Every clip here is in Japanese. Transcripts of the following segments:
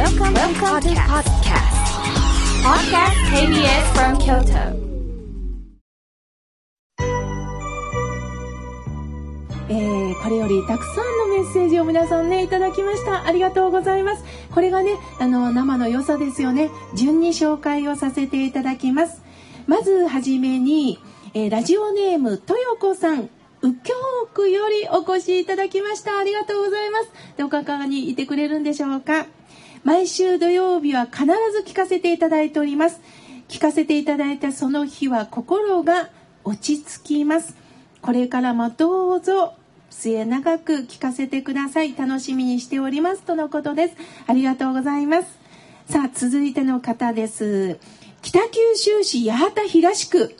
Welcome, Welcome to podcast. Podcast KBS from Kyoto. えーこれよりたくさんのメッセージを皆さんねいただきました。ありがとうございます。これがねあの生の良さですよね。順に紹介をさせていただきます。まずはじめに、えーラジオネームとよこさん。右京区よりお越しいただきました。ありがとうございます。どこかにいてくれるんでしょうか？毎週土曜日は必ず聞かせていただいております。聞かせていただいたその日は心が落ち着きます。これからもどうぞ末永く聞かせてください。楽しみにしておりますとのことです。ありがとうございます。さあ続いての方です。北九州市八幡東区。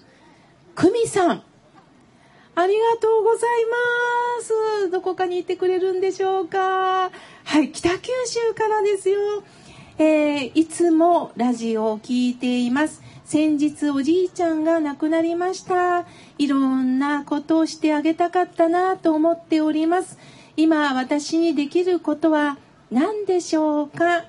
久美さん。ありがとうございます。どこかにいてくれるんでしょうか？はい、北九州からですよ。えーいつもラジオを聞いています。先日おじいちゃんが亡くなりました。いろんなことをしてあげたかったなと思っております。今私にできることは何でしょうか？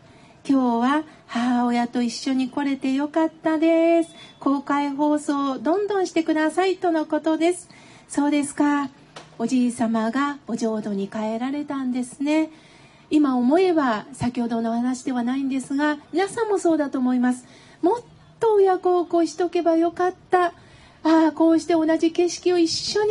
今日は母親と一緒に来れてよかったです。公開放送どんどんしてくださいとのことです。そうですか。おじい様がお浄土に帰られたんですね。今思えば先ほどの話ではないんですが、皆さんもそうだと思います。もっと親孝行しとけばよかった。ああ、こうして同じ景色を一緒に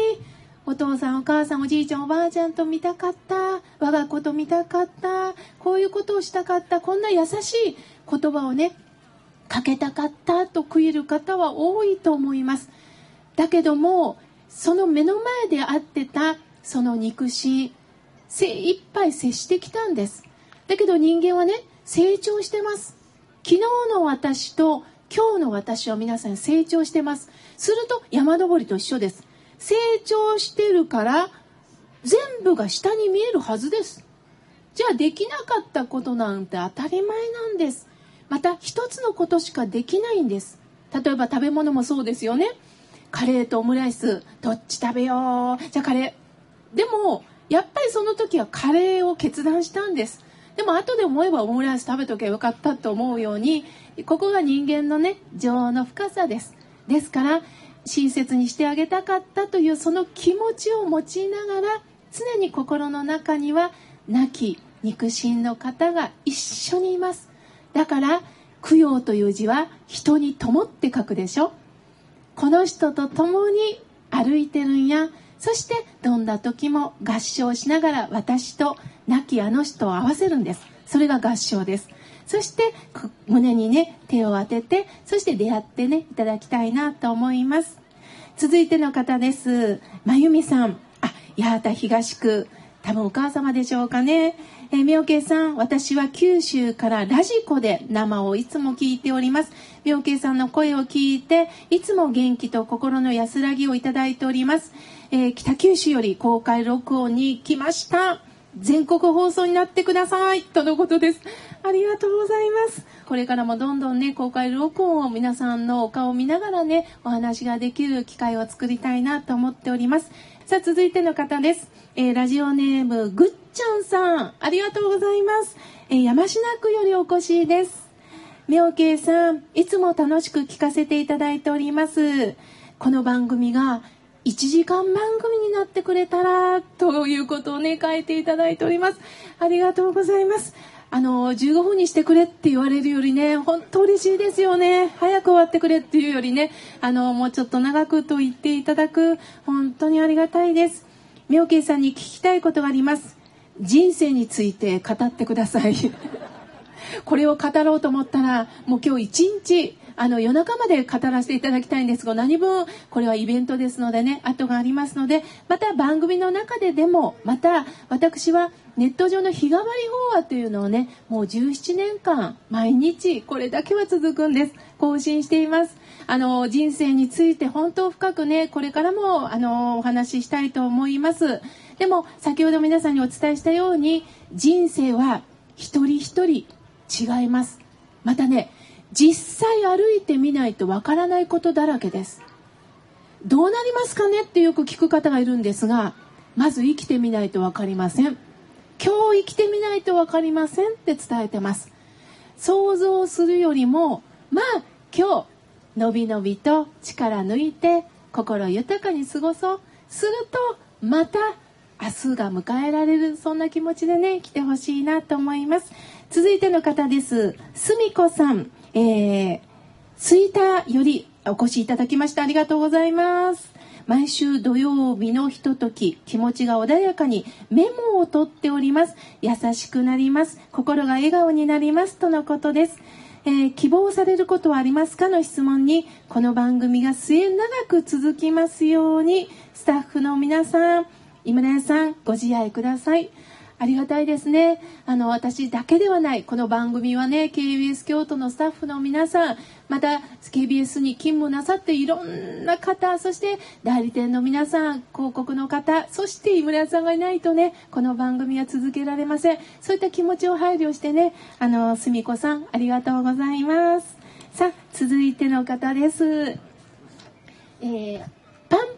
お父さんお母さんおじいちゃんおばあちゃんと見たかった我が子と見たかったこういうことをしたかったこんな優しい言葉をねかけたかったと悔いる方は多いと思いますだけどもその目の前で会ってたその肉親精一杯接してきたんです。だけど人間はね成長してます。昨日の私と今日の私は皆さん成長してます。すると山登りと一緒です。成長してるから全部が下に見えるはずです。じゃあできなかったことなんて当たり前なんです。また一つのことしかできないんです。例えば食べ物もそうですよね。カレーとオムライスどっち食べよう？じゃあカレー。でもやっぱりその時はカレーを決断したんです。でも後で思えばオムライス食べとけばよかったと思うようにここが人間のね情の深さです。ですから親切にしてあげたかったというその気持ちを持ちながら常に心の中には亡き肉親の方が一緒にいます。だから供養という字は人に灯って書くでしょ？この人と共に歩いてるんや。そしてどんな時も合唱しながら私と亡きあの人を合わせるんです。それが合唱です。そして胸にね手を当ててそして出会ってねいただきたいなと思います。続いての方です。まゆみさん。あ八幡東区。多分お母様でしょうかね。えー、みおけいさん私は九州からラジコで生をいつも聞いております。みおけいさんの声を聞いていつも元気と心の安らぎをいただいております、えー北九州より公開録音に来ました。全国放送になってくださいとのことです。ありがとうございます。これからもどんどんね公開録音を皆さんのお顔を見ながらねお話ができる機会を作りたいなと思っております。さあ続いての方です、えーラジオネームぐっちゃんさん。ありがとうございます、えー山科区よりお越しです。妙慶さんいつも楽しく聞かせていただいております。この番組が1時間番組になってくれたらということをね書いていただいております。ありがとうございます。あの15分にしてくれって言われるよりね本当嬉しいですよね。早く終わってくれっていうよりねあのもうちょっと長くと言っていただく本当にありがたいです。妙慶さんに聞きたいことがあります。人生について語ってください。これを語ろうと思ったらもう今日一日あの夜中まで語らせていただきたいんですが何分これはイベントですのでね後がありますのでまた番組の中ででもまた私はネット上の日替わり法話というのをねもう17年間毎日これだけは続くんです。更新しています。あの人生について本当深くねこれからもあのお話ししたいと思います。でも先ほど皆さんにお伝えしたように人生は一人一人違います。またね実際歩いてみないとわからないことだらけです。どうなりますかねってよく聞く方がいるんですがまず生きてみないと分かりません。今日生きてみないと分かりませんって伝えてます。想像するよりもまあ今日のびのびと力抜いて心豊かに過ごそう。するとまた明日が迎えられる。そんな気持ちでね来てほしいなと思います。続いての方です。すみこさん。えー、吹田よりお越しいただきましてありがとうございます。毎週土曜日のひととき気持ちが穏やかにメモを取っております。優しくなります。心が笑顔になりますとのことです。えー、希望されることはありますかの質問にこの番組が末永く続きますようにスタッフの皆さん井村屋さんご自愛ください。ありがたいですね。あの、私だけではない。この番組はね、KBS 京都のスタッフの皆さん、また KBS に勤務なさっていろんな方、そして代理店の皆さん、広告の方、そして井村さんがいないとね、この番組は続けられません。そういった気持ちを配慮してね、あの、すみこさん、ありがとうございます。さあ、続いての方です。えー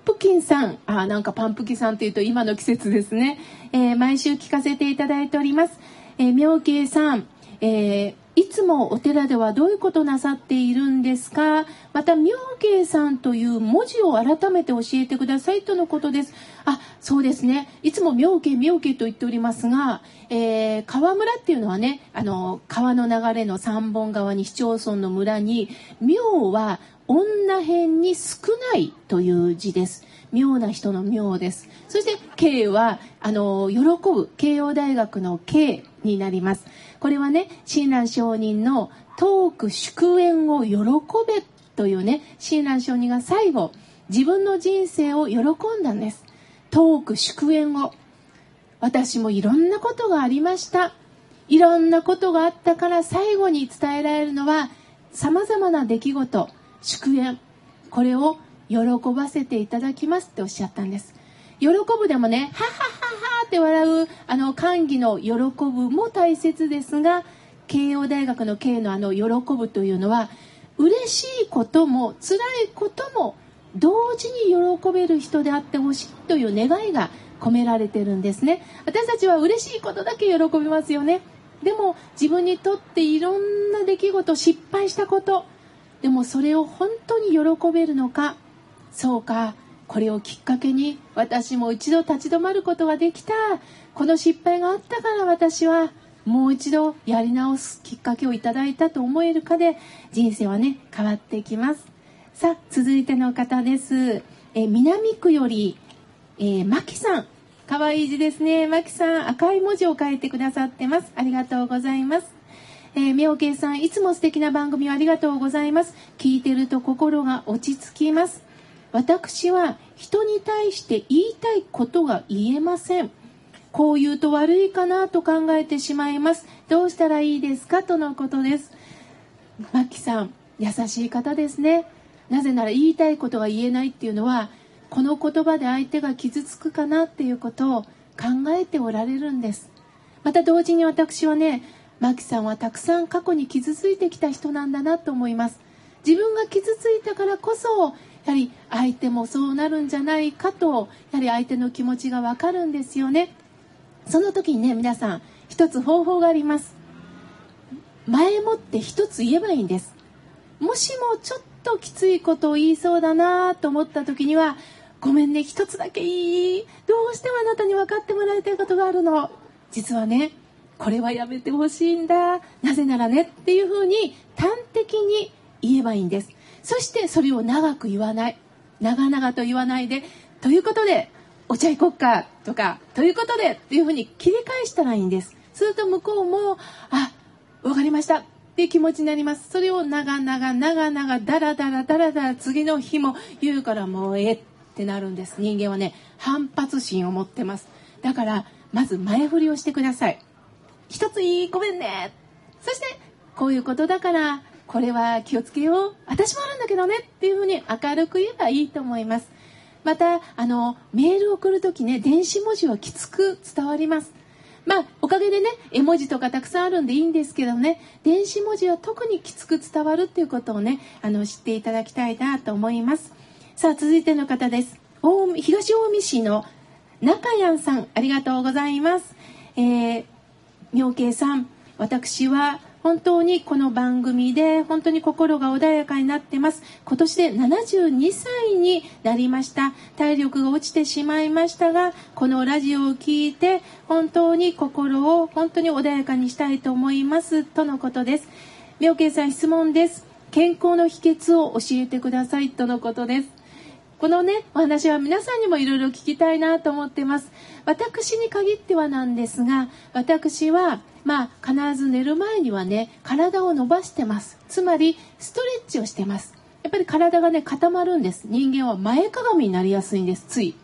プキンさん。あ、なんかパンプキンさんっていうと今の季節ですね。えー、毎週聞かせていただいております。えー、妙慶さん。えー、いつもお寺ではどういうことなさっているんですか？また、妙慶さんという文字を改めて教えてくださいとのことです。あ、そうですね。いつも妙慶、妙慶と言っておりますが、えー、川村っていうのはね、あの、川の流れの三本川に市町村の村に、妙は女編に少ないという字です。妙な人の妙です。そして、慶は、あの、喜ぶ、慶応大学の慶になります。これはね、親鸞上人のトーク祝宴を喜べというね、親鸞上人が最後、自分の人生を喜んだんです。トーク祝宴を。私もいろんなことがありました。いろんなことがあったから最後に伝えられるのは、様々な出来事、祝宴。これを喜ばせていただきますっておっしゃったんです。喜ぶでもねははははって笑う。あの歓喜の喜ぶも大切ですが慶応大学の慶のあの喜ぶというのは嬉しいことも辛いことも同時に喜べる人であってほしいという願いが込められてるんですね。私たちは嬉しいことだけ喜びますよね。でも自分にとっていろんな出来事失敗したことでもそれを本当に喜べるのかそうかこれをきっかけに私も一度立ち止まることができた。この失敗があったから私はもう一度やり直すきっかけをいただいたと思えるかで人生はね変わっていきます。さあ続いての方です。え南区より、えー、マキさん。かわいい字ですね。マキさん赤い文字を書いてくださってます。ありがとうございます。えー、妙慶さん、いつも素敵な番組をありがとうございます。聞いてると心が落ち着きます。私は人に対して言いたいことが言えません。こう言うと悪いかなと考えてしまいます。どうしたらいいですかとのことです。マキさん、優しい方ですね。なぜなら言いたいことが言えないっていうのは、この言葉で相手が傷つくかなっていうことを考えておられるんです。また同時に私はね、マキさんはたくさん過去に傷ついてきた人なんだなと思います。自分が傷ついたからこそやはり相手もそうなるんじゃないかとやはり相手の気持ちがわかるんですよね。その時にね皆さん一つ方法があります。前もって一つ言えばいいんです。もしもちょっときついことを言いそうだなと思った時にはごめんね一つだけいい。どうしてもあなたに分かってもらいたいことがあるの。実はねこれはやめてほしいんだ。なぜならねっていうふうに端的に言えばいいんです。そしてそれを長く言わない。長々と言わないで。ということでお茶行こっかとかということでっていうふうに切り返したらいいんです。すると向こうもあ分かりました。っていう気持ちになります。それを長々長々だらだらだらだら次の日も言うからもうえってなるんです。人間はね反発心を持ってます。だからまず前振りをしてください。一ついいごめんね。そしてこういうことだからこれは気をつけよう。私もあるんだけどねっていうふうに明るく言えばいいと思います。またあのメールを送る時ね電子文字はきつく伝わります。まあおかげでね絵文字とかたくさんあるんでいいんですけどね電子文字は特にきつく伝わるっていうことをねあの知っていただきたいなと思います。さあ続いての方です。東近江市の中谷さんありがとうございます、えー妙慶さん私は本当にこの番組で本当に心が穏やかになってます。今年で72歳になりました。体力が落ちてしまいましたがこのラジオを聞いて本当に心を本当に穏やかにしたいと思います。とのことです。妙慶さん質問です。健康の秘訣を教えてください。とのことです。このねお話は皆さんにもいろいろ聞きたいなと思ってます。私に限ってはなんですが私はまあ必ず寝る前にはね体を伸ばしてます。つまりストレッチをしてます。やっぱり体がね固まるんです。人間は前かがみになりやすいんですつい。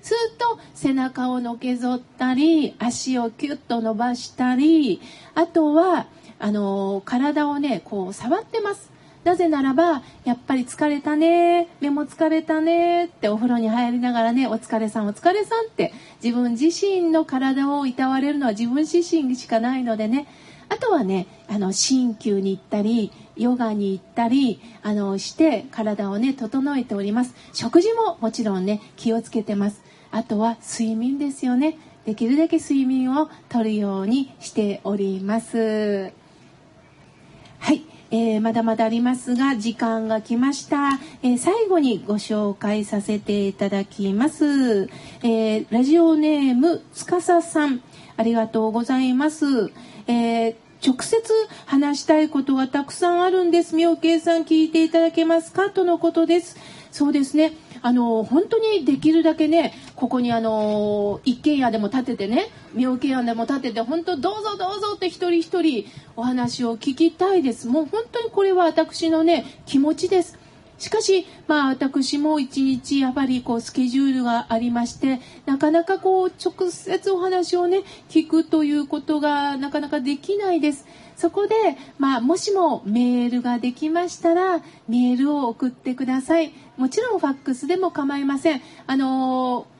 すると背中をのけぞったり足をキュッと伸ばしたりあとはあの体をねこう触ってます。なぜならば、やっぱり疲れたね、目も疲れたねってお風呂に入りながらね、お疲れさんお疲れさんって自分自身の体をいたわれるのは自分自身しかないのでね、あとはね、あの、鍼灸に行ったり、ヨガに行ったり、あの、して体をね、整えております。食事ももちろんね、気をつけてます。あとは睡眠ですよね。できるだけ睡眠をとるようにしております。はい。えー、まだまだありますが時間が来ました、えー、最後にご紹介させていただきます、えー、ラジオネームつかささんありがとうございます、え直接話したいことがたくさんあるんです。妙慶さん聞いていただけますか？とのことです。そうですね。あの本当にできるだけねここにあの一軒家でも建ててね妙見案でも建てて本当どうぞどうぞって一人一人お話を聞きたいです。もう本当にこれは私のね気持ちです。しかし、まあ私も一日やっぱりこうスケジュールがありまして、なかなかこう直接お話をね、聞くということがなかなかできないです。そこで、まあもしもメールができましたら、メールを送ってください。もちろんファックスでも構いません。あのー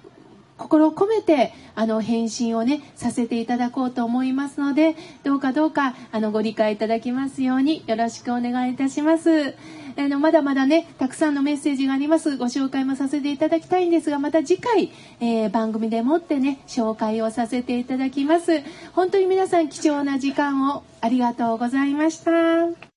心を込めてあの返信をねさせていただこうと思いますのでどうかどうかあのご理解いただきますようによろしくお願いいたします。あのまだまだねたくさんのメッセージがありますご紹介もさせていただきたいんですがまた次回、えー、番組でもってね紹介をさせていただきます本当に皆さん貴重な時間をありがとうございました。